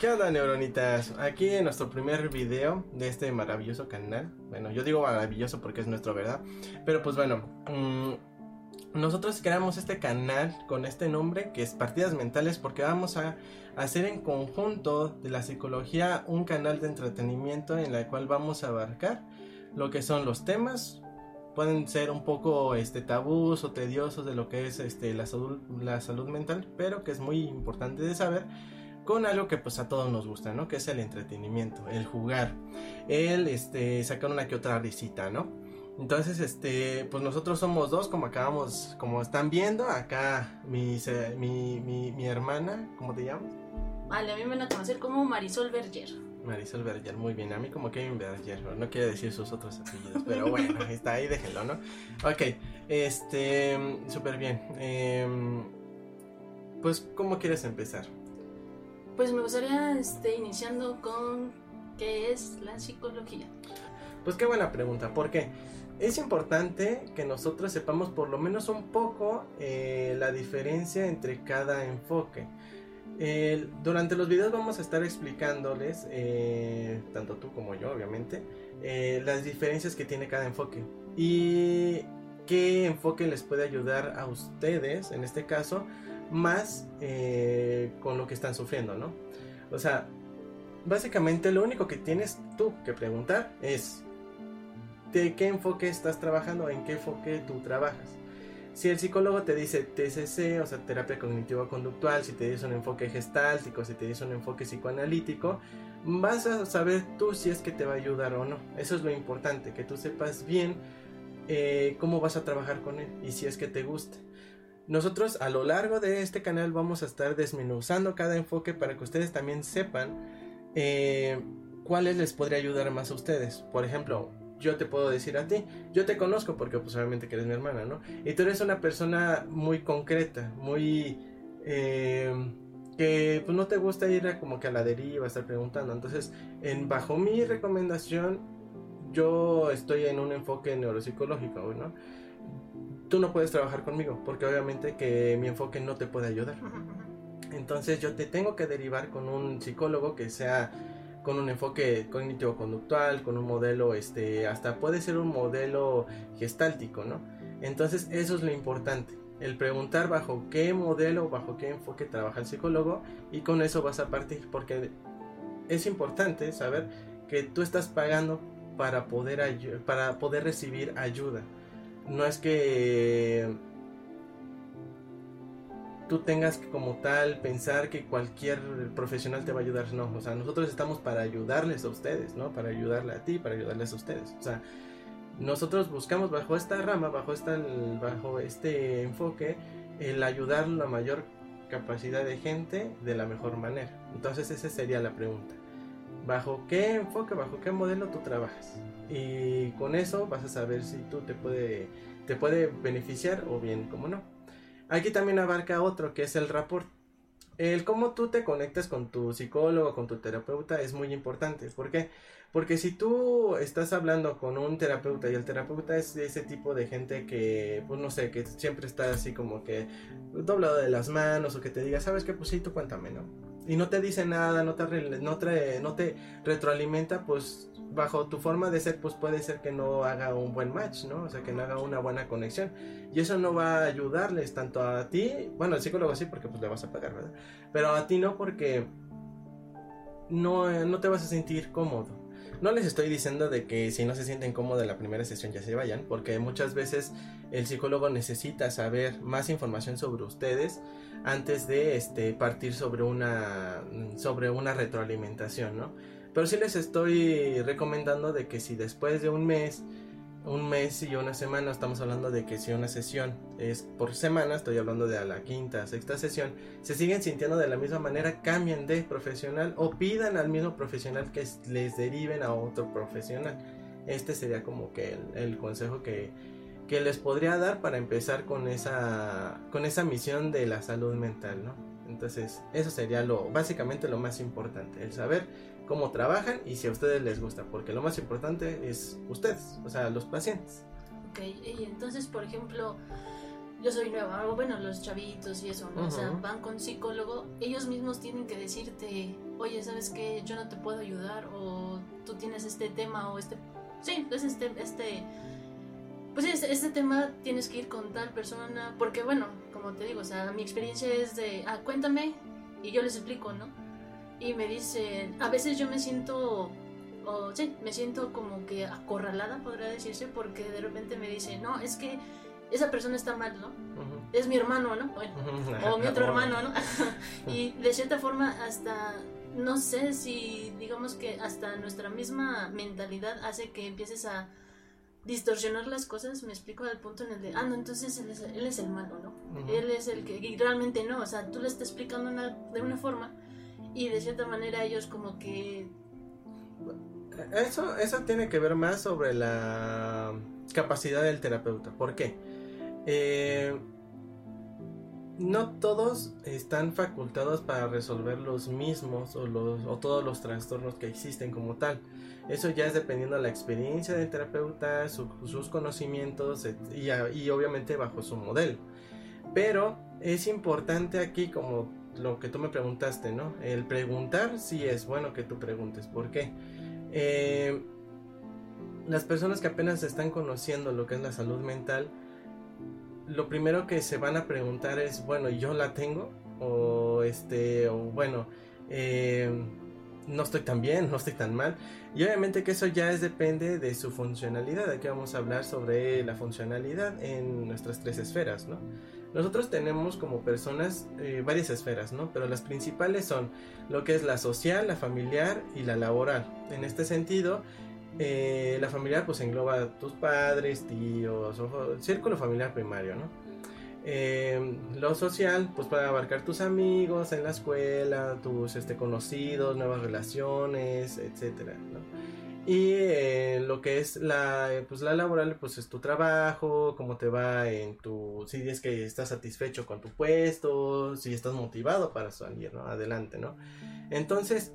¿Qué onda, neuronitas? Aquí en nuestro primer video de este maravilloso canal. Bueno, yo digo maravilloso porque es nuestro, ¿verdad? Pero pues bueno, mm, nosotros creamos este canal con este nombre que es Partidas Mentales porque vamos a hacer en conjunto de la psicología un canal de entretenimiento en el cual vamos a abarcar lo que son los temas pueden ser un poco este tabús o tediosos de lo que es este la salud la salud mental pero que es muy importante de saber con algo que pues a todos nos gusta no que es el entretenimiento el jugar el este sacar una que otra risita no entonces este pues nosotros somos dos como acabamos como están viendo acá mi mi, mi, mi hermana cómo te llamas vale a mí me van a conocer como Marisol Berger Marisol Berger, muy bien. A mí como Kevin Berger, no quiero decir sus otros apellidos, pero bueno, está ahí, déjenlo, ¿no? Ok, este, súper bien. Em, pues, ¿cómo quieres empezar? Pues me gustaría, este, iniciando con qué es la psicología. Pues qué buena pregunta, porque es importante que nosotros sepamos por lo menos un poco eh, la diferencia entre cada enfoque durante los videos vamos a estar explicándoles, eh, tanto tú como yo obviamente, eh, las diferencias que tiene cada enfoque y qué enfoque les puede ayudar a ustedes, en este caso, más eh, con lo que están sufriendo, ¿no? O sea, básicamente lo único que tienes tú que preguntar es de qué enfoque estás trabajando, en qué enfoque tú trabajas. Si el psicólogo te dice TCC, o sea, terapia cognitivo-conductual, si te dice un enfoque gestáltico, si te dice un enfoque psicoanalítico, vas a saber tú si es que te va a ayudar o no. Eso es lo importante, que tú sepas bien eh, cómo vas a trabajar con él y si es que te gusta. Nosotros a lo largo de este canal vamos a estar desmenuzando cada enfoque para que ustedes también sepan eh, cuáles les podría ayudar más a ustedes. Por ejemplo, yo te puedo decir a ti, yo te conozco porque pues obviamente que eres mi hermana, ¿no? Y tú eres una persona muy concreta, muy... Eh, que pues no te gusta ir a, como que a la deriva, estar preguntando. Entonces, en, bajo mi recomendación, yo estoy en un enfoque neuropsicológico, ¿no? Tú no puedes trabajar conmigo porque obviamente que mi enfoque no te puede ayudar. Entonces yo te tengo que derivar con un psicólogo que sea con un enfoque cognitivo-conductual, con un modelo, este, hasta puede ser un modelo gestáltico, ¿no? Entonces eso es lo importante, el preguntar bajo qué modelo, bajo qué enfoque trabaja el psicólogo y con eso vas a partir, porque es importante saber que tú estás pagando para poder, para poder recibir ayuda. No es que tú tengas que como tal pensar que cualquier profesional te va a ayudar, no, o sea, nosotros estamos para ayudarles a ustedes, ¿no? Para ayudarle a ti, para ayudarles a ustedes, o sea, nosotros buscamos bajo esta rama, bajo esta, bajo este enfoque, el ayudar la mayor capacidad de gente de la mejor manera. Entonces esa sería la pregunta. ¿Bajo qué enfoque, bajo qué modelo tú trabajas? Y con eso vas a saber si tú te puede, te puede beneficiar o bien como no. Aquí también abarca otro que es el rapport. El cómo tú te conectas con tu psicólogo, con tu terapeuta es muy importante. ¿Por qué? Porque si tú estás hablando con un terapeuta y el terapeuta es de ese tipo de gente que, pues no sé, que siempre está así como que doblado de las manos o que te diga, ¿sabes qué? Pues sí, tú cuéntame, ¿no? Y no te dice nada, no te, no te, retroalimenta, pues bajo tu forma de ser, pues puede ser que no haga un buen match, ¿no? O sea, que no haga una buena conexión. Y eso no va a ayudarles tanto a ti, bueno, al psicólogo sí, porque pues le vas a pagar, ¿verdad? Pero a ti no, porque no, no te vas a sentir cómodo. No les estoy diciendo de que si no se sienten cómodos en la primera sesión ya se vayan, porque muchas veces el psicólogo necesita saber más información sobre ustedes antes de este, partir sobre una, sobre una retroalimentación, ¿no? Pero sí les estoy recomendando de que si después de un mes, un mes y una semana, estamos hablando de que si una sesión es por semana, estoy hablando de a la quinta, sexta sesión, se siguen sintiendo de la misma manera, cambien de profesional o pidan al mismo profesional que les deriven a otro profesional. Este sería como que el, consejo que, que les podría dar para empezar con esa, con esa misión de la salud mental, ¿no? Entonces, eso sería lo básicamente lo más importante, el saber cómo trabajan y si a ustedes les gusta, porque lo más importante es ustedes, o sea, los pacientes. Ok, y entonces, por ejemplo, yo soy nueva, bueno, los chavitos y eso, ¿no? O sea, van con psicólogo, ellos mismos tienen que decirte, oye, ¿sabes qué? Yo no te puedo ayudar, o tú tienes este tema, o este... Sí, pues este, este... Pues este, este tema tienes que ir con tal persona, porque bueno, como te digo, o sea, mi experiencia es de, ah, cuéntame, y yo les explico, ¿no? Y me dicen, a veces yo me siento o sí, me siento como que acorralada, podría decirse, porque de repente me dicen, no, es que esa persona está mal, ¿no? Es mi hermano, ¿no? o mi otro hermano, ¿no? y de cierta forma hasta, no sé si digamos que hasta nuestra misma mentalidad hace que empieces a distorsionar las cosas, me explico al punto en el de, ah, no, entonces él es, él es el malo, ¿no? Él es el que, y realmente no, o sea, tú le estás explicando de una forma y de cierta manera ellos como que... Eso, eso tiene que ver más sobre la capacidad del terapeuta. ¿Por qué? Eh, no todos están facultados para resolver los mismos o, todos los trastornos que existen como tal. Eso ya es dependiendo de la experiencia del terapeuta, sus conocimientos y, y, obviamente bajo su modelo. Pero es importante aquí como lo que tú me preguntaste, ¿no? El preguntar sí es bueno que tú preguntes. ¿Por qué? Eh, las personas que apenas están conociendo lo que es la salud mental, lo primero que se van a preguntar es, bueno, ¿yo la tengo? O este, bueno, eh, no estoy tan bien, no estoy tan mal. Y obviamente que eso ya es depende de su funcionalidad. Aquí vamos a hablar sobre la funcionalidad en nuestras tres esferas, ¿no? Nosotros tenemos como personas eh, varias esferas, ¿no? Pero las principales son lo que es la social, la familiar y la laboral. En este sentido, eh, la familiar pues engloba a tus padres, tíos, o, círculo familiar primario, ¿no? Eh, lo social pues puede abarcar tus amigos en la escuela, tus este, conocidos, nuevas relaciones, etcétera, ¿no? Y eh, lo que es la, pues la laboral, pues es tu trabajo, cómo te va en tu, si es que estás satisfecho con tu puesto, si estás motivado para salir, ¿no? Adelante, ¿no? Entonces,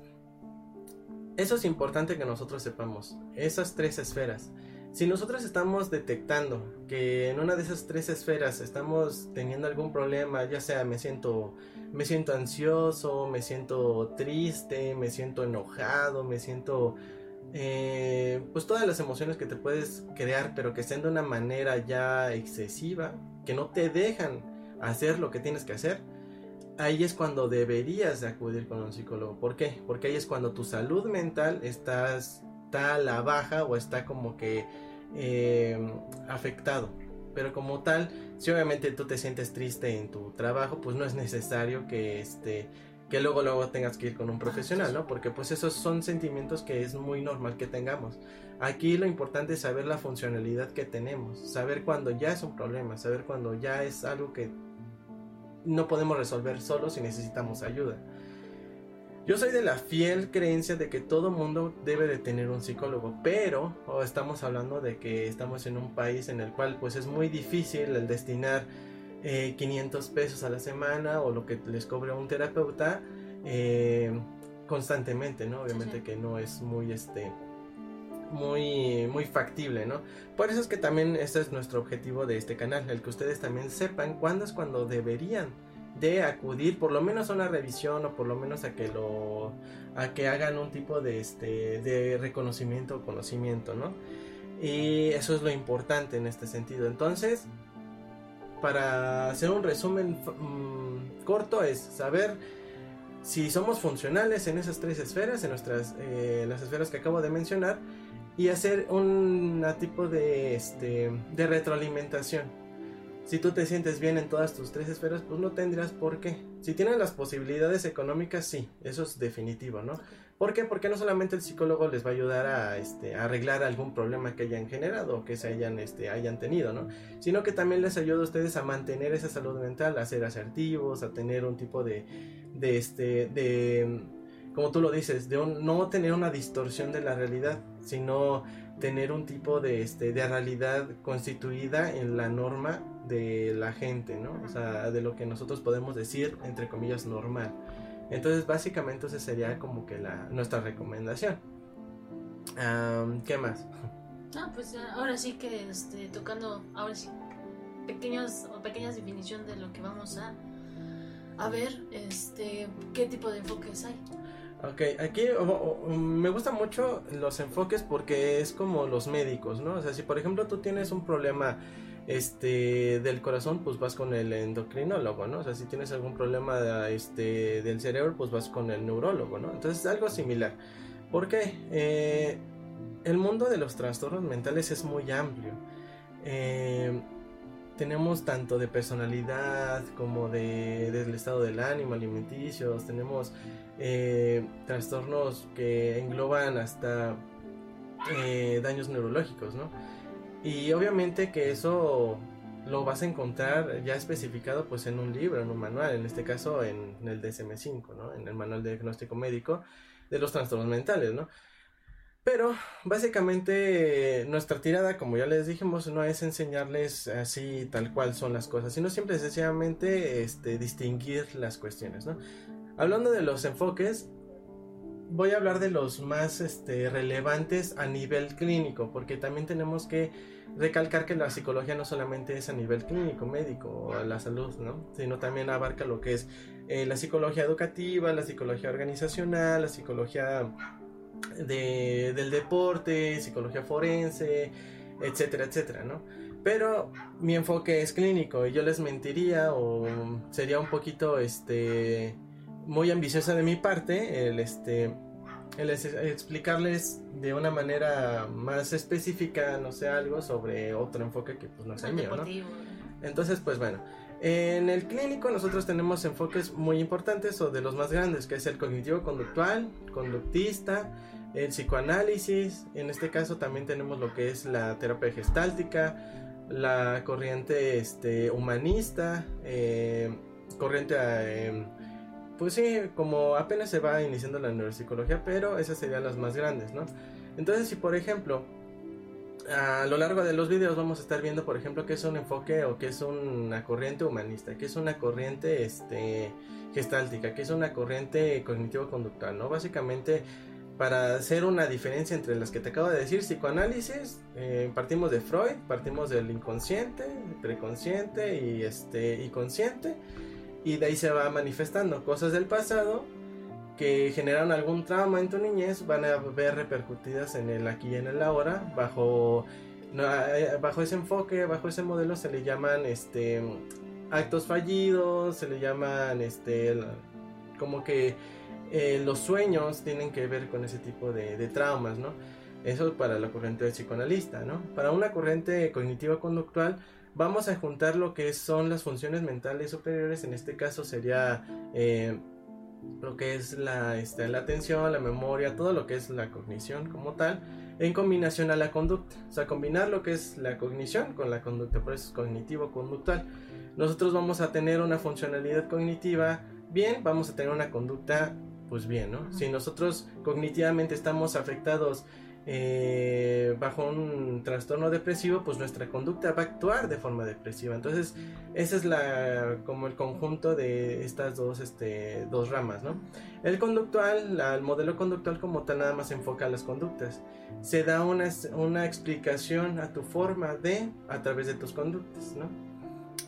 eso es importante que nosotros sepamos, esas tres esferas. Si nosotros estamos detectando que en una de esas tres esferas estamos teniendo algún problema, ya sea me siento me siento ansioso, me siento triste, me siento enojado, me siento eh, pues todas las emociones que te puedes crear, pero que sean de una manera ya excesiva, que no te dejan hacer lo que tienes que hacer, ahí es cuando deberías de acudir con un psicólogo. ¿Por qué? Porque ahí es cuando tu salud mental está, está a la baja o está como que eh, afectado. Pero como tal, si obviamente tú te sientes triste en tu trabajo, pues no es necesario que este que luego luego tengas que ir con un profesional, ¿no? Porque pues esos son sentimientos que es muy normal que tengamos. Aquí lo importante es saber la funcionalidad que tenemos, saber cuando ya es un problema, saber cuando ya es algo que no podemos resolver solos y necesitamos ayuda. Yo soy de la fiel creencia de que todo mundo debe de tener un psicólogo, pero estamos hablando de que estamos en un país en el cual pues es muy difícil el destinar 500 eh, pesos a la semana o lo que les cobre un terapeuta eh, constantemente, ¿no? Obviamente que no es muy este muy muy factible, ¿no? Por eso es que también este es nuestro objetivo de este canal, el que ustedes también sepan cuándo es cuando deberían de acudir por lo menos a una revisión o por lo menos a que lo a que hagan un tipo de este de reconocimiento o conocimiento, ¿no? Y eso es lo importante en este sentido. Entonces, para hacer un resumen mm, corto es saber si somos funcionales en esas tres esferas, en nuestras eh, las esferas que acabo de mencionar y hacer un tipo de, este, de retroalimentación. Si tú te sientes bien en todas tus tres esferas, pues no tendrías por qué. Si tienes las posibilidades económicas, sí, eso es definitivo, ¿no? ¿Por qué? Porque no solamente el psicólogo les va a ayudar a, este, arreglar algún problema que hayan generado o que se hayan, este, hayan tenido, ¿no? Sino que también les ayuda a ustedes a mantener esa salud mental, a ser asertivos, a tener un tipo de, de, este, de, como tú lo dices, de no tener una distorsión de la realidad, sino tener un tipo de, este, de realidad constituida en la norma de la gente, ¿no? O sea, de lo que nosotros podemos decir, entre comillas, normal. Entonces, básicamente, esa sería como que la, nuestra recomendación. ¿Qué más? Ah, pues ahora sí que este, tocando, ahora sí, pequeños o pequeñas definición de lo que vamos a, a ver, este, qué tipo de enfoques hay. Ok, aquí me gustan mucho los enfoques porque es como los médicos, ¿no? O sea, si por ejemplo tú tienes un problema este del corazón, pues vas con el endocrinólogo, ¿no? O sea, si tienes algún problema este, del cerebro, pues vas con el neurólogo, ¿no? Entonces es algo similar. ¿Por qué? Eh, el mundo de los trastornos mentales es muy amplio. Eh, tenemos tanto de personalidad como de, del estado del ánimo, alimenticios, tenemos eh, trastornos que engloban hasta eh, daños neurológicos, ¿no? Y obviamente que eso lo vas a encontrar ya especificado pues en un libro, en un manual, en este caso en, el DSM-5, ¿no? En el manual de diagnóstico médico de los trastornos mentales, ¿no? Pero básicamente nuestra tirada, como ya les dijimos, no es enseñarles así tal cual son las cosas, sino siempre sencillamente este, distinguir las cuestiones. ¿no? Hablando de los enfoques, voy a hablar de los más este, relevantes a nivel clínico, porque también tenemos que recalcar que la psicología no solamente es a nivel clínico, médico o la salud, ¿no? sino también abarca lo que es eh, la psicología educativa, la psicología organizacional, la psicología de, del deporte, psicología forense, etcétera, etcétera, ¿no? Pero mi enfoque es clínico y yo les mentiría o sería un poquito, este, muy ambiciosa de mi parte el, este, el explicarles de una manera más específica, no sé, algo sobre otro enfoque que pues no es el mío, ¿no? Entonces, pues bueno, en el clínico nosotros tenemos enfoques muy importantes o de los más grandes, que es el cognitivo conductual, conductista, el psicoanálisis, en este caso también tenemos lo que es la terapia gestáltica, la corriente este, humanista, eh, corriente, eh, pues sí, como apenas se va iniciando la neuropsicología, pero esas serían las más grandes, ¿no? Entonces, si por ejemplo a lo largo de los videos vamos a estar viendo, por ejemplo, qué es un enfoque o qué es una corriente humanista, qué es una corriente este, gestáltica, qué es una corriente cognitivo-conductual, ¿no? Básicamente, para hacer una diferencia entre las que te acabo de decir, psicoanálisis, eh, partimos de Freud, partimos del inconsciente, preconsciente y, este, y consciente, y de ahí se va manifestando. Cosas del pasado que generaron algún trauma en tu niñez van a ver repercutidas en el aquí y en el ahora bajo eh, bajo ese enfoque bajo ese modelo se le llaman este actos fallidos se le llaman este como que eh, los sueños tienen que ver con ese tipo de, traumas no eso para la corriente psicoanalista no para una corriente cognitiva conductual vamos a juntar lo que son las funciones mentales superiores en este caso sería eh, lo que es la, este, la atención, la memoria, todo lo que es la cognición como tal, en combinación a la conducta. O sea, combinar lo que es la cognición con la conducta, por eso es cognitivo-conductual. Nosotros vamos a tener una funcionalidad cognitiva bien, vamos a tener una conducta pues bien, ¿no? Si nosotros cognitivamente estamos afectados eh, bajo un trastorno depresivo, pues nuestra conducta va a actuar de forma depresiva. Entonces, ese es la como el conjunto de estas dos, este, dos ramas, ¿no? El conductual, el modelo conductual como tal nada más enfoca a las conductas. Se da una, una explicación a tu forma de a través de tus conductas, ¿no?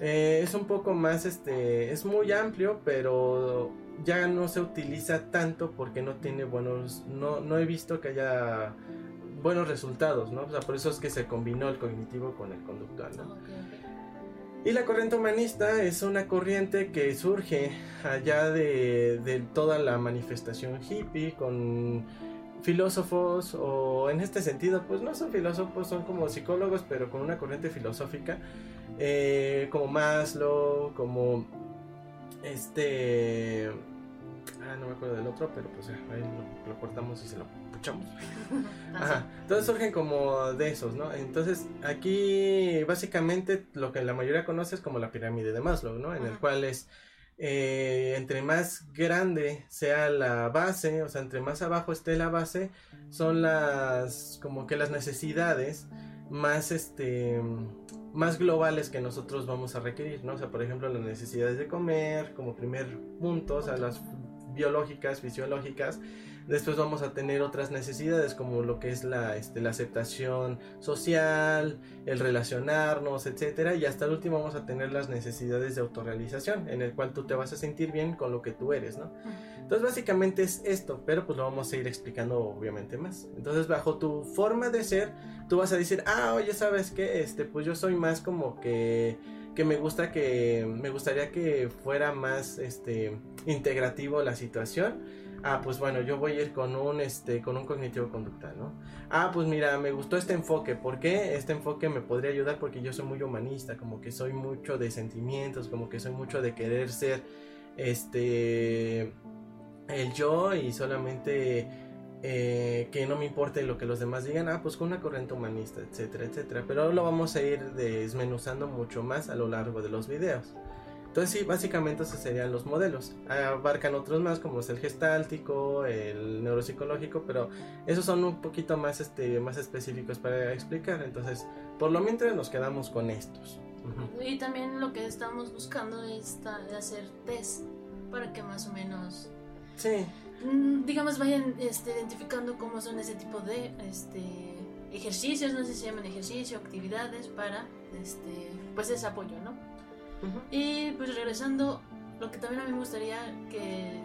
Eh, es un poco más, este, es muy amplio, pero ya no se utiliza tanto porque no tiene buenos, no, no he visto que haya buenos resultados, ¿no? O sea, por eso es que se combinó el cognitivo con el conductual, ¿no? Y la corriente humanista es una corriente que surge allá de, toda la manifestación hippie con filósofos o en este sentido pues no son filósofos son como psicólogos pero con una corriente filosófica eh, como Maslow como este acuerdo del otro pero pues ahí lo, lo cortamos y se lo Entonces surgen como de esos, ¿no? Entonces aquí básicamente lo que la mayoría conoce es como la pirámide de Maslow, ¿no? En el cual es eh, entre más grande sea la base, o sea, entre más abajo esté la base, son las como que las necesidades más este más globales que nosotros vamos a requerir, ¿no? O sea, por ejemplo, las necesidades de comer como primer punto, o sea, las biológicas, fisiológicas, Después vamos a tener otras necesidades como lo que es la, este, la aceptación social, el relacionarnos, etcétera, y hasta el último vamos a tener las necesidades de autorrealización, en el cual tú te vas a sentir bien con lo que tú eres, ¿no? Entonces básicamente es esto, pero pues lo vamos a ir explicando obviamente más. Entonces bajo tu forma de ser, tú vas a decir, ah, oye, ¿sabes qué? Este, pues yo soy más como que que me gusta que me gustaría que fuera más este integrativo la situación ah, pues bueno, yo voy a ir con un, este, con un cognitivo conductal, ¿no? Ah, pues mira, me gustó este enfoque, ¿por qué? Este enfoque me podría ayudar porque yo soy muy humanista, como que soy mucho de sentimientos, como que soy mucho de querer ser, este, el yo y solamente eh, que no me importe lo que los demás digan, ah, pues con una corriente humanista, etcétera, etcétera. Pero lo vamos a ir desmenuzando mucho más a lo largo de los videos. Entonces sí, básicamente esos serían los modelos. Abarcan otros más como es el gestáltico, el neuropsicológico, pero esos son un poquito más, este, más específicos para explicar. Entonces, por lo mientras nos quedamos con estos. Y también lo que estamos buscando es hacer test para que más o menos... Sí. Mm, digamos, vayan este, identificando cómo son ese tipo de este, ejercicios, no sé si se llaman ejercicio, actividades para este, pues ese apoyo, ¿no? Y pues regresando, lo que también a mí me gustaría que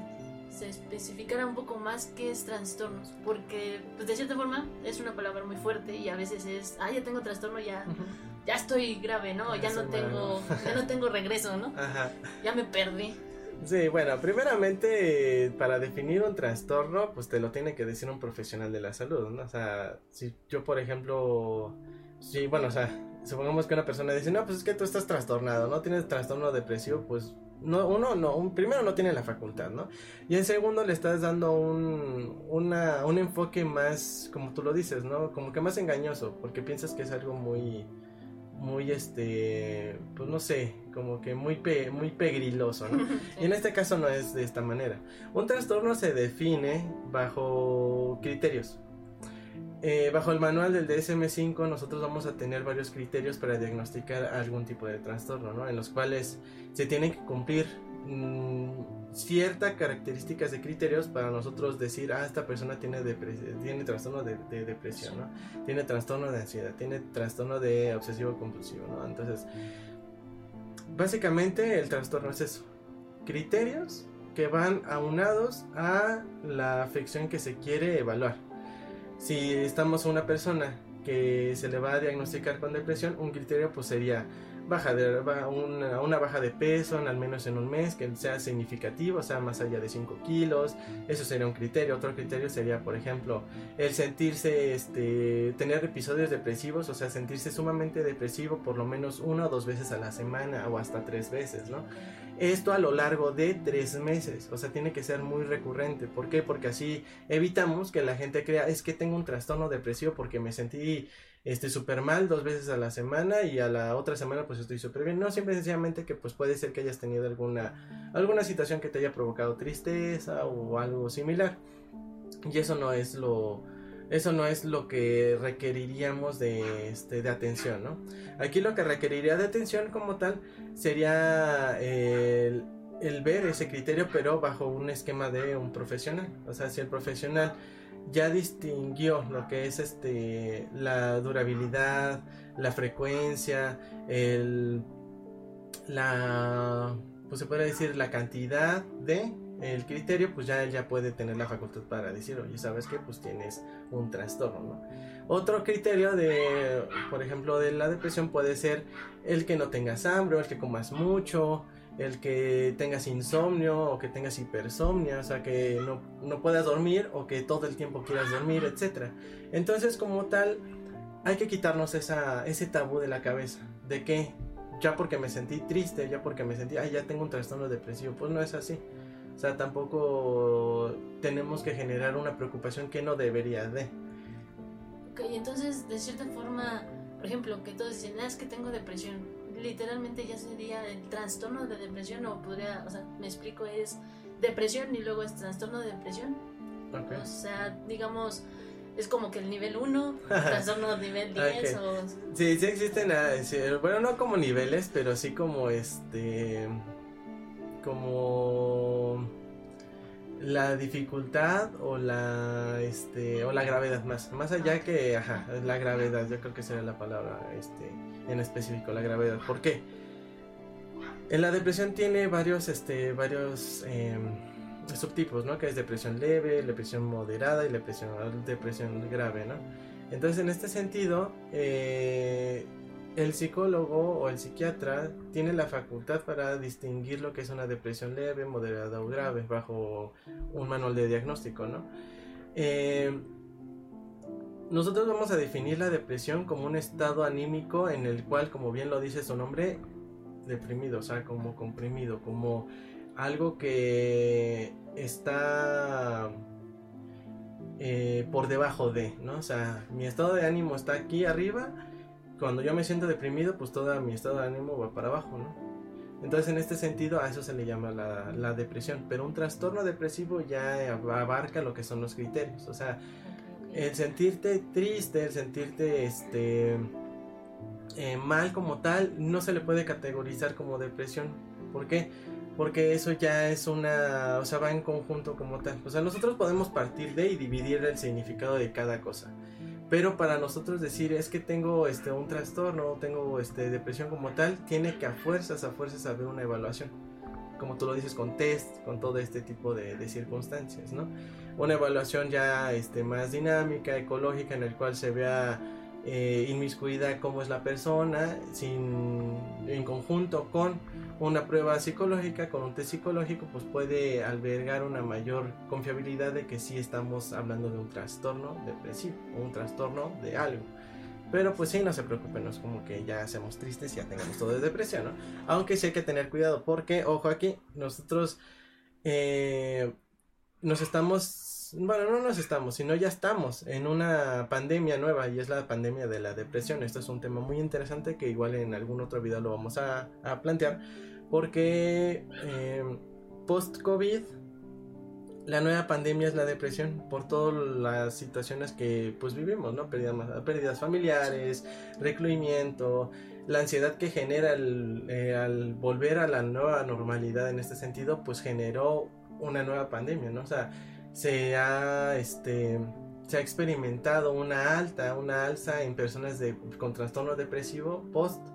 se especificara un poco más qué es trastornos, porque pues de cierta forma es una palabra muy fuerte y a veces es, ah, ya tengo trastorno, ya, ya estoy grave, ¿no? Ya no tengo, ya no tengo regreso, ¿no? Ya me perdí. Sí, bueno, primeramente para definir un trastorno, pues te lo tiene que decir un profesional de la salud, ¿no? O sea, si yo por ejemplo, sí, bueno, o sea, supongamos que una persona dice, no, pues es que tú estás trastornado, no tienes trastorno depresivo, pues no, uno no, un, primero no tiene la facultad, ¿no? Y en segundo le estás dando un, una, un enfoque más, como tú lo dices, ¿no? Como que más engañoso, porque piensas que es algo muy, muy, este, pues no sé, como que muy, muy pegriloso, ¿no? Y en este caso no es de esta manera. Un trastorno se define bajo criterios. Eh, bajo el manual del DSM5 nosotros vamos a tener varios criterios para diagnosticar algún tipo de trastorno, ¿no? En los cuales se tienen que cumplir mm, ciertas características de criterios para nosotros decir, ah, esta persona tiene, tiene trastorno de, depresión, ¿no? Tiene trastorno de ansiedad, tiene trastorno de obsesivo compulsivo, ¿no? Entonces, básicamente el trastorno es eso, criterios que van aunados a la afección que se quiere evaluar. Si estamos una persona que se le va a diagnosticar con depresión, un criterio pues sería baja de, una, una, baja de peso en al menos en un mes que sea significativo, o sea, más allá de 5 kilos, eso sería un criterio. Otro criterio sería, por ejemplo, el sentirse, este, tener episodios depresivos, o sea, sentirse sumamente depresivo por lo menos una o dos veces a la semana o hasta tres veces, ¿no? Esto a lo largo de tres meses, o sea, tiene que ser muy recurrente. ¿Por qué? Porque así evitamos que la gente crea, es que tengo un trastorno depresivo porque me sentí este súper mal dos veces a la semana y a la otra semana pues estoy súper bien. No, siempre sencillamente que pues puede ser que hayas tenido alguna, alguna situación que te haya provocado tristeza o algo similar. Y eso no es lo, eso no es lo que requeriríamos de, este, de atención, ¿no? Aquí lo que requeriría de atención como tal sería el, el ver ese criterio, pero bajo un esquema de un profesional. O sea, si el profesional ya distinguió lo que es este la durabilidad, la frecuencia, el la pues se puede decir la cantidad de el criterio, pues ya él ya puede tener la facultad para decir, oye, ¿sabes qué? Pues tienes un trastorno, ¿no? Otro criterio de, por ejemplo, de la depresión puede ser el que no tengas hambre, o el que comas mucho, el que tengas insomnio o que tengas hipersomnia, o sea, que no, no puedas dormir o que todo el tiempo quieras dormir, etc. Entonces, como tal, hay que quitarnos esa, ese tabú de la cabeza, de que ya porque me sentí triste, ya porque me sentí, ay, ya tengo un trastorno depresivo, pues no es así. O sea, tampoco tenemos que generar una preocupación que no debería de. Ok, entonces, de cierta forma, por ejemplo, que todos dicen, ah, que tengo depresión literalmente ya sería el trastorno de depresión o podría, o sea, me explico, es depresión y luego es trastorno de depresión. O sea, digamos, es como que el nivel 1, trastorno nivel 10 o... Sí, sí existen, ah, bueno, no como niveles, pero sí como este, como la dificultad o la este o la gravedad más más allá que ajá la gravedad yo creo que sería la palabra este en específico la gravedad. ¿por qué? en la depresión tiene varios este varios em, subtipos no que es depresión leve depresión moderada y depresión depresión grave no entonces en este sentido eh, el psicólogo o el psiquiatra tiene la facultad para distinguir lo que es una depresión leve, moderada o grave bajo un manual de diagnóstico, ¿no? Eh, nosotros vamos a definir la depresión como un estado anímico en el cual, como bien lo dice su nombre, deprimido, o sea, como comprimido, como algo que está eh, por debajo de, ¿no? O sea, mi estado de ánimo está aquí arriba cuando yo me siento deprimido, pues todo mi estado de ánimo va para abajo, ¿no? Entonces, en este sentido, a eso se le llama la, depresión. Pero un trastorno depresivo ya abarca lo que son los criterios. O sea, el sentirte triste, el sentirte este, eh, mal como tal, no se le puede categorizar como depresión. ¿Por qué? Porque eso ya es una, o sea, va en conjunto como tal. O sea, nosotros podemos partir de y dividir el significado de cada cosa. Pero para nosotros decir es que tengo este un trastorno, tengo este depresión como tal, tiene que a fuerzas, a fuerzas haber una evaluación. Como tú lo dices, con test, con todo este tipo de, circunstancias, ¿no? Una evaluación ya este, más dinámica, ecológica, en el cual se vea eh, inmiscuida cómo es la persona, sin, en conjunto con una prueba psicológica, con un test psicológico, pues puede albergar una mayor confiabilidad de que sí estamos hablando de un trastorno depresivo un trastorno de algo. Pero pues sí, no se preocupen, no es como que ya seamos tristes y ya tengamos todo de depresión, ¿no? Aunque sí hay que tener cuidado porque, ojo aquí, nosotros eh, nos estamos bueno, no nos estamos, sino ya estamos en una pandemia nueva y es la pandemia de la depresión. Esto es un tema muy interesante que igual en algún otro video lo vamos a, plantear porque em, post-COVID la nueva pandemia es la depresión por todas las situaciones que pues vivimos, ¿no? Pérdidas, pérdidas familiares, recluimiento, la ansiedad que genera eh, al volver a la nueva normalidad en este sentido, pues generó una nueva pandemia, ¿no? O sea, se ha este se ha experimentado una alta, una alza en personas de, con trastorno depresivo post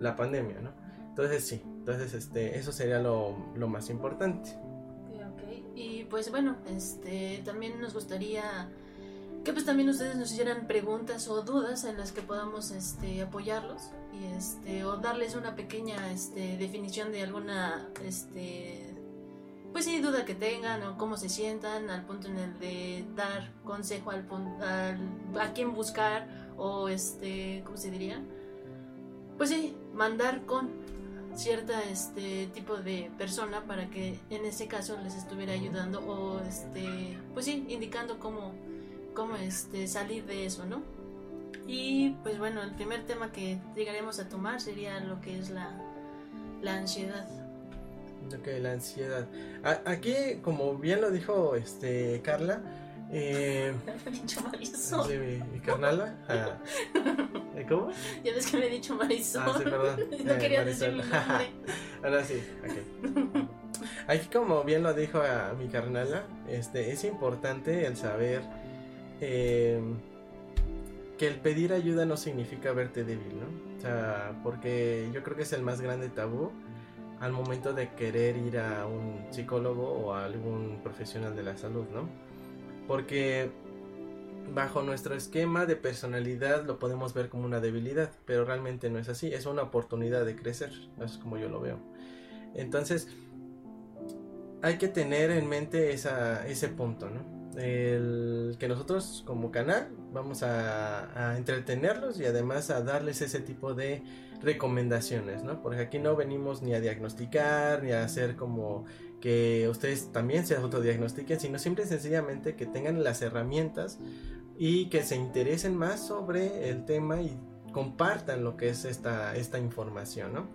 la pandemia, ¿no? Entonces sí, entonces este, eso sería lo, lo más importante. Okay, Y pues bueno, este, también nos gustaría que pues también ustedes nos hicieran preguntas o dudas en las que podamos este, apoyarlos y este, o darles una pequeña este, definición de alguna este, pues sí, duda que tengan o cómo se sientan al punto en el de dar consejo al, a quién buscar o este, ¿cómo se diría? Pues sí, mandar con cierta este tipo de persona para que en ese caso les estuviera ayudando o este pues sí indicando cómo cómo este salir de eso no y pues bueno el primer tema que llegaremos a tomar sería lo que es la la ansiedad Ok, la ansiedad. aquí, como bien lo dijo este Carla, eh, me he dicho Marisol. ¿Y Carnala? Ah. ¿Cómo? Ya ves que me he dicho Marisol. Ah, sí, perdón. no eh, quería decir mi nombre. Ahora sí, ok. Aquí, como bien lo dijo a mi carnala, este, es importante el saber eh, que el pedir ayuda no significa verte débil, ¿no? O sea, porque yo creo que es el más grande tabú al momento de querer ir a un psicólogo o a algún profesional de la salud, ¿no? Porque bajo nuestro esquema de personalidad lo podemos ver como una debilidad, pero realmente no es así, es una oportunidad de crecer, es como yo lo veo. Entonces, hay que tener en mente ese punto, ¿no? El que nosotros como canal vamos a, entretenerlos y además a darles ese tipo de recomendaciones, ¿no? Porque aquí no venimos ni a diagnosticar, ni a hacer como que ustedes también se autodiagnostiquen, sino simple sencillamente que tengan las herramientas y que se interesen más sobre el tema y compartan lo que es esta, esta información, ¿no?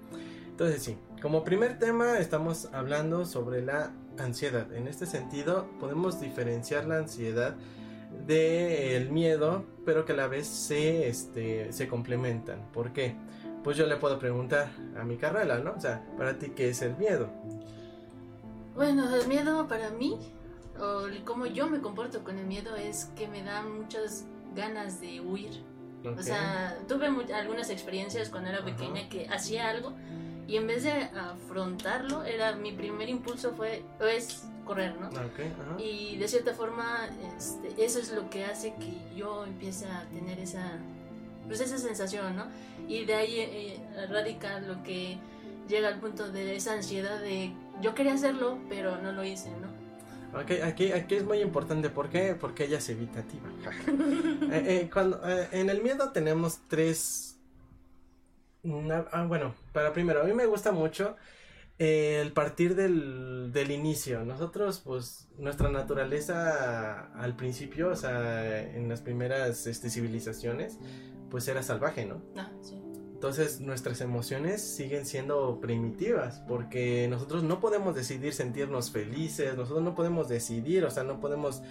Entonces sí, como primer tema estamos hablando sobre la ansiedad. En este sentido podemos diferenciar la ansiedad del miedo, pero que a la vez se, este, se complementan. ¿Por qué? pues yo le puedo preguntar a mi carrera, ¿no? O sea, para ti, ¿qué es el miedo? Bueno, el miedo para mí o cómo yo me comporto con el miedo es que me da muchas ganas de huir. O sea, tuve algunas experiencias cuando era pequeña que hacía algo y en vez de afrontarlo, era mi primer impulso fue es correr, ¿no? y de cierta forma este, eso es lo que hace que yo empiece a tener esa pues esa sensación, ¿no? Y de ahí eh, radica lo que llega al punto de esa ansiedad de yo quería hacerlo, pero no lo hice, ¿no? Okay, aquí, aquí es muy importante, ¿por qué? Porque ella es evitativa. Eh, eh, cuando, eh, en el miedo tenemos tres... ah, bueno, para primero, a mí me gusta mucho el partir del, del, inicio. Nosotros, pues, nuestra naturaleza al principio, o sea, en las primeras este, civilizaciones, pues era salvaje, ¿no? Ah, sí. Entonces nuestras emociones siguen siendo primitivas porque nosotros no podemos decidir sentirnos felices, nosotros no podemos decidir, o sea, no podemos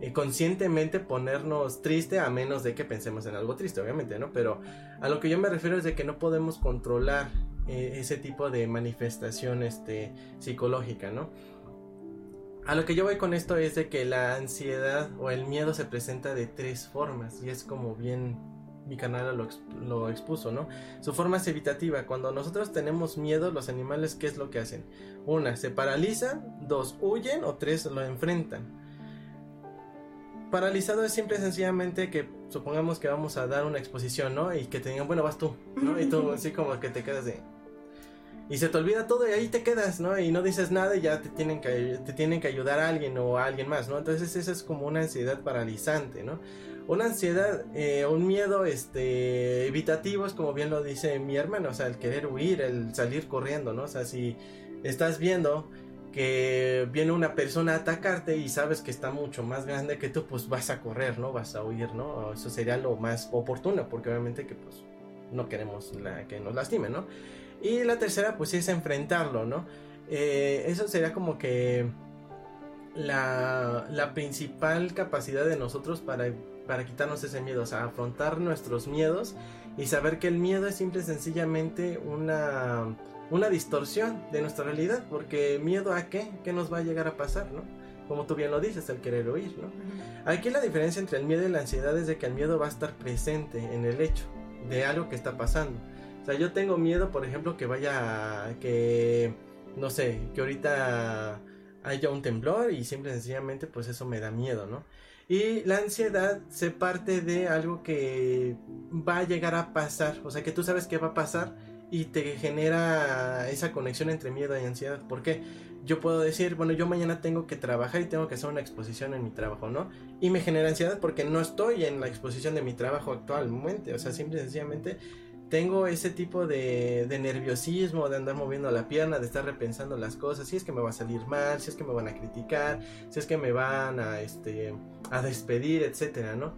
eh, conscientemente ponernos triste a menos de que pensemos en algo triste, obviamente, ¿no? Pero a lo que yo me refiero es de que no podemos controlar eh, ese tipo de manifestación este, psicológica, ¿no? A lo que yo voy con esto es de que la ansiedad o el miedo se presenta de tres formas y es como bien mi canal lo, lo, expuso, ¿no? Su forma es evitativa. Cuando nosotros tenemos miedo, los animales, ¿qué es lo que hacen? Una, se paralizan, dos, huyen o tres, lo enfrentan. Paralizado es simple y sencillamente que supongamos que vamos a dar una exposición, ¿no? Y que te digan, bueno, vas tú, ¿no? Y tú así como que te quedas de... Y se te olvida todo y ahí te quedas, ¿no? Y no dices nada y ya te tienen que, te tienen que ayudar a alguien o a alguien más, ¿no? Entonces esa es como una ansiedad paralizante, ¿no? una ansiedad, eh, un miedo este, evitativo es como bien lo dice mi hermano, o sea, el querer huir, el salir corriendo, ¿no? O sea, si estás viendo que viene una persona a atacarte y sabes que está mucho más grande que tú, pues vas a correr, ¿no? Vas a huir, ¿no? Eso sería lo más oportuno, porque obviamente que pues no queremos la, que nos lastime, ¿no? Y la tercera, pues es enfrentarlo, ¿no? Eh, eso sería como que la, la principal capacidad de nosotros para para quitarnos ese miedo, o sea, afrontar nuestros miedos y saber que el miedo es simple y sencillamente una, una distorsión de nuestra realidad, porque miedo a qué, qué nos va a llegar a pasar, ¿no? Como tú bien lo dices, el querer oír, ¿no? Aquí la diferencia entre el miedo y la ansiedad es de que el miedo va a estar presente en el hecho de algo que está pasando. O sea, yo tengo miedo, por ejemplo, que vaya, que, no sé, que ahorita haya un temblor y simple y sencillamente pues eso me da miedo, ¿no? Y la ansiedad se parte de algo que va a llegar a pasar, o sea que tú sabes que va a pasar y te genera esa conexión entre miedo y ansiedad. Porque yo puedo decir, bueno, yo mañana tengo que trabajar y tengo que hacer una exposición en mi trabajo, ¿no? Y me genera ansiedad porque no estoy en la exposición de mi trabajo actualmente, o sea, simple y sencillamente tengo ese tipo de, nerviosismo, de andar moviendo la pierna, de estar repensando las cosas, si es que me va a salir mal, si es que me van a criticar, si es que me van a, este, a despedir, etcétera, ¿no?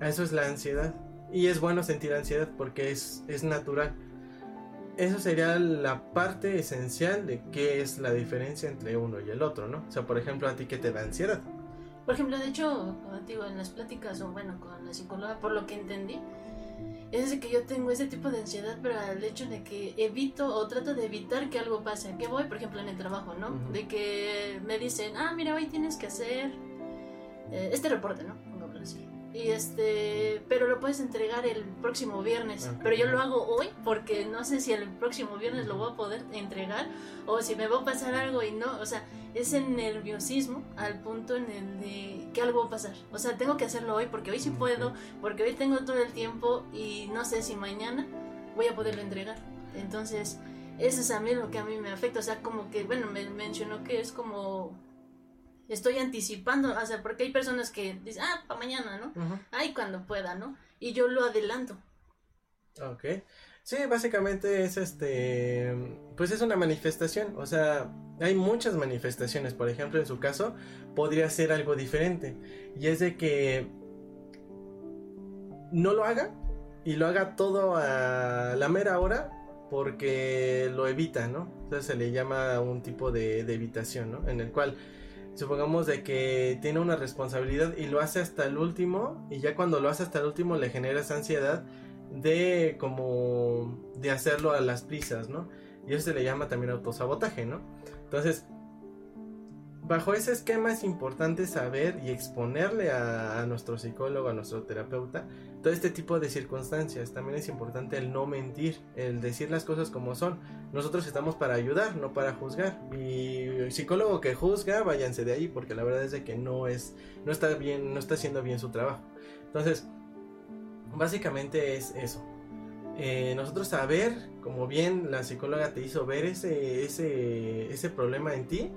Eso es la ansiedad. Y es bueno sentir ansiedad porque es, es natural. Eso sería la parte esencial de qué es la diferencia entre uno y el otro, ¿no? O sea, por ejemplo, a ti qué te da ansiedad. Por ejemplo, de hecho, digo, en las pláticas, o bueno, con la psicóloga, por lo que entendí, es de que yo tengo ese tipo de ansiedad, pero al hecho de que evito o trato de evitar que algo pase. Que voy, por ejemplo, en el trabajo, ¿no? De que me dicen, ah, mira, hoy tienes que hacer eh, este reporte, ¿no? Y este, pero lo puedes entregar el próximo viernes. Pero yo lo hago hoy porque no sé si el próximo viernes lo voy a poder entregar o si me va a pasar algo y no. O sea, ese nerviosismo al punto en el de que algo va a pasar. O sea, tengo que hacerlo hoy porque hoy sí puedo, porque hoy tengo todo el tiempo y no sé si mañana voy a poderlo entregar. Entonces, eso es a mí lo que a mí me afecta. O sea, como que, bueno, me mencionó que es como estoy anticipando, o sea, porque hay personas que dicen, ah, para mañana, ¿no? Ay, cuando pueda, ¿no? Y yo lo adelanto. Ok. Sí, básicamente es este, pues es una manifestación, o sea, hay muchas manifestaciones, por ejemplo, en su caso, podría ser algo diferente, y es de que no lo haga y lo haga todo a la mera hora porque lo evita, ¿no? Entonces se le llama un tipo de, de evitación, ¿no? En el cual supongamos de que tiene una responsabilidad y lo hace hasta el último y ya cuando lo hace hasta el último le genera esa ansiedad de como de hacerlo a las prisas, ¿no? Y eso se le llama también autosabotaje, ¿no? Entonces, bajo ese esquema es importante saber y exponerle a, nuestro psicólogo, a nuestro terapeuta, todo este tipo de circunstancias. También es importante el no mentir, el decir las cosas como son. Nosotros estamos para ayudar, no para juzgar. Y el psicólogo que juzga, váyanse de ahí, porque la verdad es de que no es, no está bien, no está haciendo bien su trabajo. Entonces, básicamente es eso. Eh, nosotros saber, como bien la psicóloga te hizo ver ese, ese, ese problema en ti,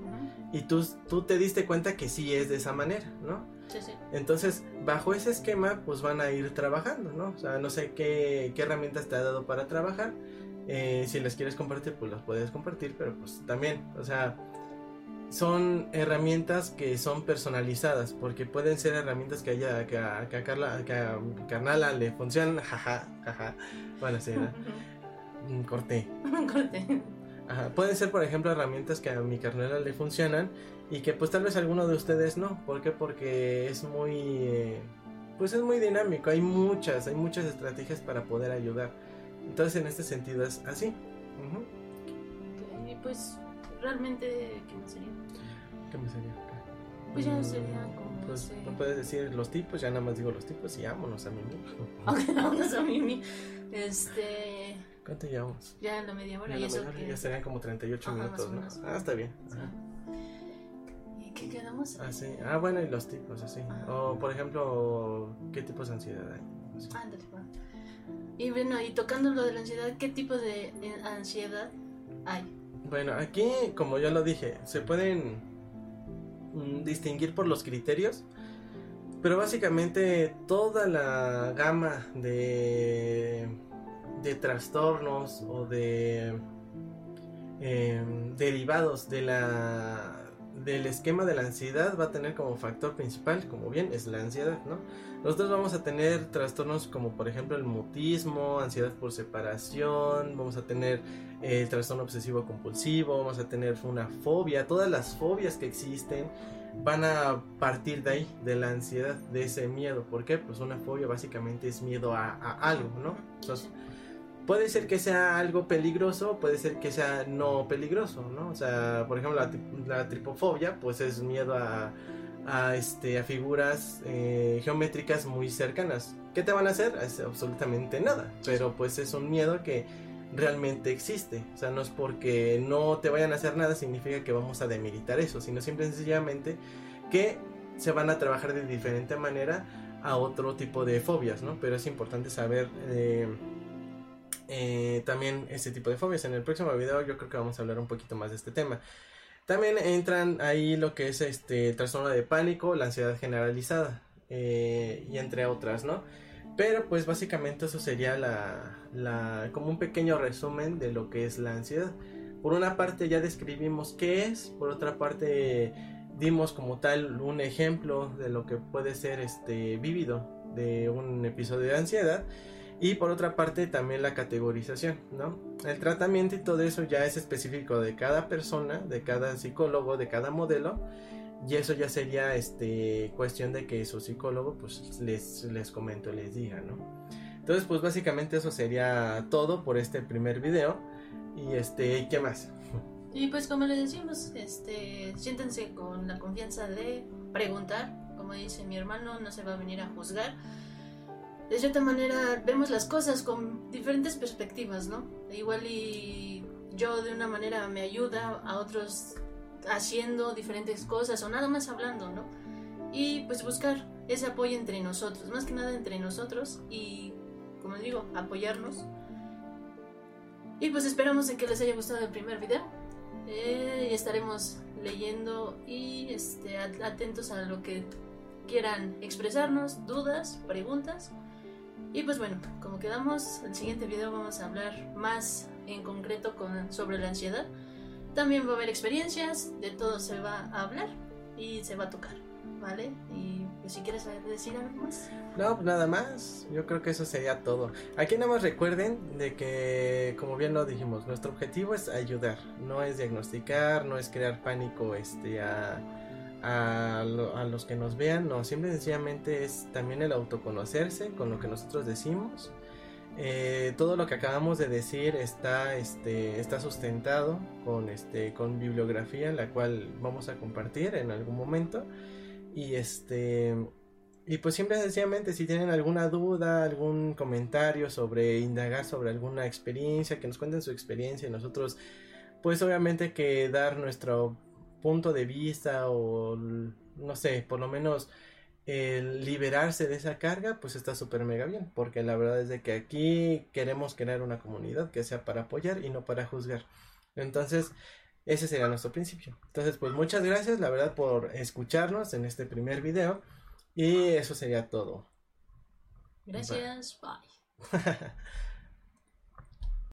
y tú, tú te diste cuenta que sí es de esa manera, ¿no? Sí, sí. Entonces, bajo ese esquema, pues van a ir trabajando, ¿no? O sea, no sé qué, qué herramientas te ha dado para trabajar. Eh, si las quieres compartir, pues las puedes compartir, pero pues también, o sea, son herramientas que son personalizadas, porque pueden ser herramientas que, haya, que, a, que a Carla, que a Carnala le funcionan, jaja, jaja, bueno, sí, corté. corté. Ajá. Pueden ser, por ejemplo, herramientas que a mi carnera le funcionan y que pues tal vez alguno de ustedes no. ¿Por qué? Porque es muy... Eh, pues es muy dinámico. Hay muchas, hay muchas estrategias para poder ayudar. Entonces en este sentido es así. pues realmente, ¿qué me sería? ¿Qué me sería? Pues ya sería como... Pues no puedes decir los tipos, ya nada más digo los tipos y vámonos a Mimi. Ok, vámonos a Mimi. Este... ¿Cuánto llevamos? Ya en la media hora. Ya, ya serían como 38 minutos, ¿no? Ah, está bien. ¿Y qué quedamos? Ah, sí. Ah, bueno, y los tipos, así. O, por ejemplo, ¿qué tipos de ansiedad hay? Ándale, Y bueno, y tocando lo de la ansiedad, ¿qué tipo de ansiedad hay? Bueno, aquí, como ya lo dije, se pueden distinguir por los criterios. Pero básicamente toda la gama de de trastornos o de em, derivados de la del esquema de la ansiedad va a tener como factor principal, como bien, es la ansiedad, ¿no? Nosotros vamos a tener trastornos como por ejemplo el mutismo, ansiedad por separación, vamos a tener el trastorno obsesivo compulsivo, vamos a tener una fobia, todas las fobias que existen van a partir de ahí, de la ansiedad, de ese miedo. ¿Por qué? Pues una fobia básicamente es miedo a, algo, ¿no? Puede ser que sea algo peligroso, puede ser que sea no peligroso, ¿no? O sea, por ejemplo, la, tripofobia, pues es miedo a, este, a figuras eh, geométricas muy cercanas. ¿Qué te van a hacer? Es absolutamente nada, pero pues es un miedo que realmente existe. O sea, no es porque no te vayan a hacer nada significa que vamos a demilitar eso, sino simple y sencillamente que se van a trabajar de diferente manera a otro tipo de fobias, ¿no? Pero es importante saber... Eh, eh, también este tipo de fobias. En el próximo video yo creo que vamos a hablar un poquito más de este tema. También entran ahí lo que es este trastorno de pánico, la ansiedad generalizada eh, y entre otras, ¿no? Pero pues básicamente eso sería la, la, como un pequeño resumen de lo que es la ansiedad. Por una parte ya describimos qué es, por otra parte dimos como tal un ejemplo de lo que puede ser este vívido de un episodio de ansiedad y por otra parte también la categorización, ¿no? El tratamiento y todo eso ya es específico de cada persona, de cada psicólogo, de cada modelo. Y eso ya sería este, cuestión de que su psicólogo pues les, les comento, les diga, ¿no? Entonces pues básicamente eso sería todo por este primer video. Y este, ¿qué más? Y pues como les decimos, este, siéntense con la confianza de preguntar. Como dice mi hermano, no se va a venir a juzgar de cierta manera vemos las cosas con diferentes perspectivas, ¿no? Igual y yo de una manera me ayuda a otros haciendo diferentes cosas o nada más hablando, ¿no? Y pues buscar ese apoyo entre nosotros, más que nada entre nosotros y, como digo, apoyarnos. Y pues esperamos en que les haya gustado el primer video. Eh, estaremos leyendo y este, atentos a lo que quieran expresarnos, dudas, preguntas. Y pues bueno, como quedamos, el siguiente video vamos a hablar más en concreto con, sobre la ansiedad. También va a haber experiencias, de todo se va a hablar y se va a tocar, ¿vale? Y pues si quieres decir algo más. No, pues nada más, yo creo que eso sería todo. Aquí nada más recuerden de que, como bien lo dijimos, nuestro objetivo es ayudar, no es diagnosticar, no es crear pánico este, a a, los que nos vean, no, simple y sencillamente es también el autoconocerse con lo que nosotros decimos Eh, todo lo que acabamos de decir está, este, está sustentado con, este, con bibliografía, la cual vamos a compartir en algún momento. Y este. Y pues siempre sencillamente si tienen alguna duda, algún comentario sobre indagar sobre alguna experiencia, que nos cuenten su experiencia y nosotros pues obviamente que dar nuestro punto de vista o no sé, por lo menos el liberarse de esa carga, pues está súper mega bien, porque la verdad es de que aquí queremos crear una comunidad que sea para apoyar y no para juzgar. Entonces, ese sería nuestro principio. Entonces, pues muchas gracias, la verdad, por escucharnos en este primer video. Y eso sería todo. Gracias, bye.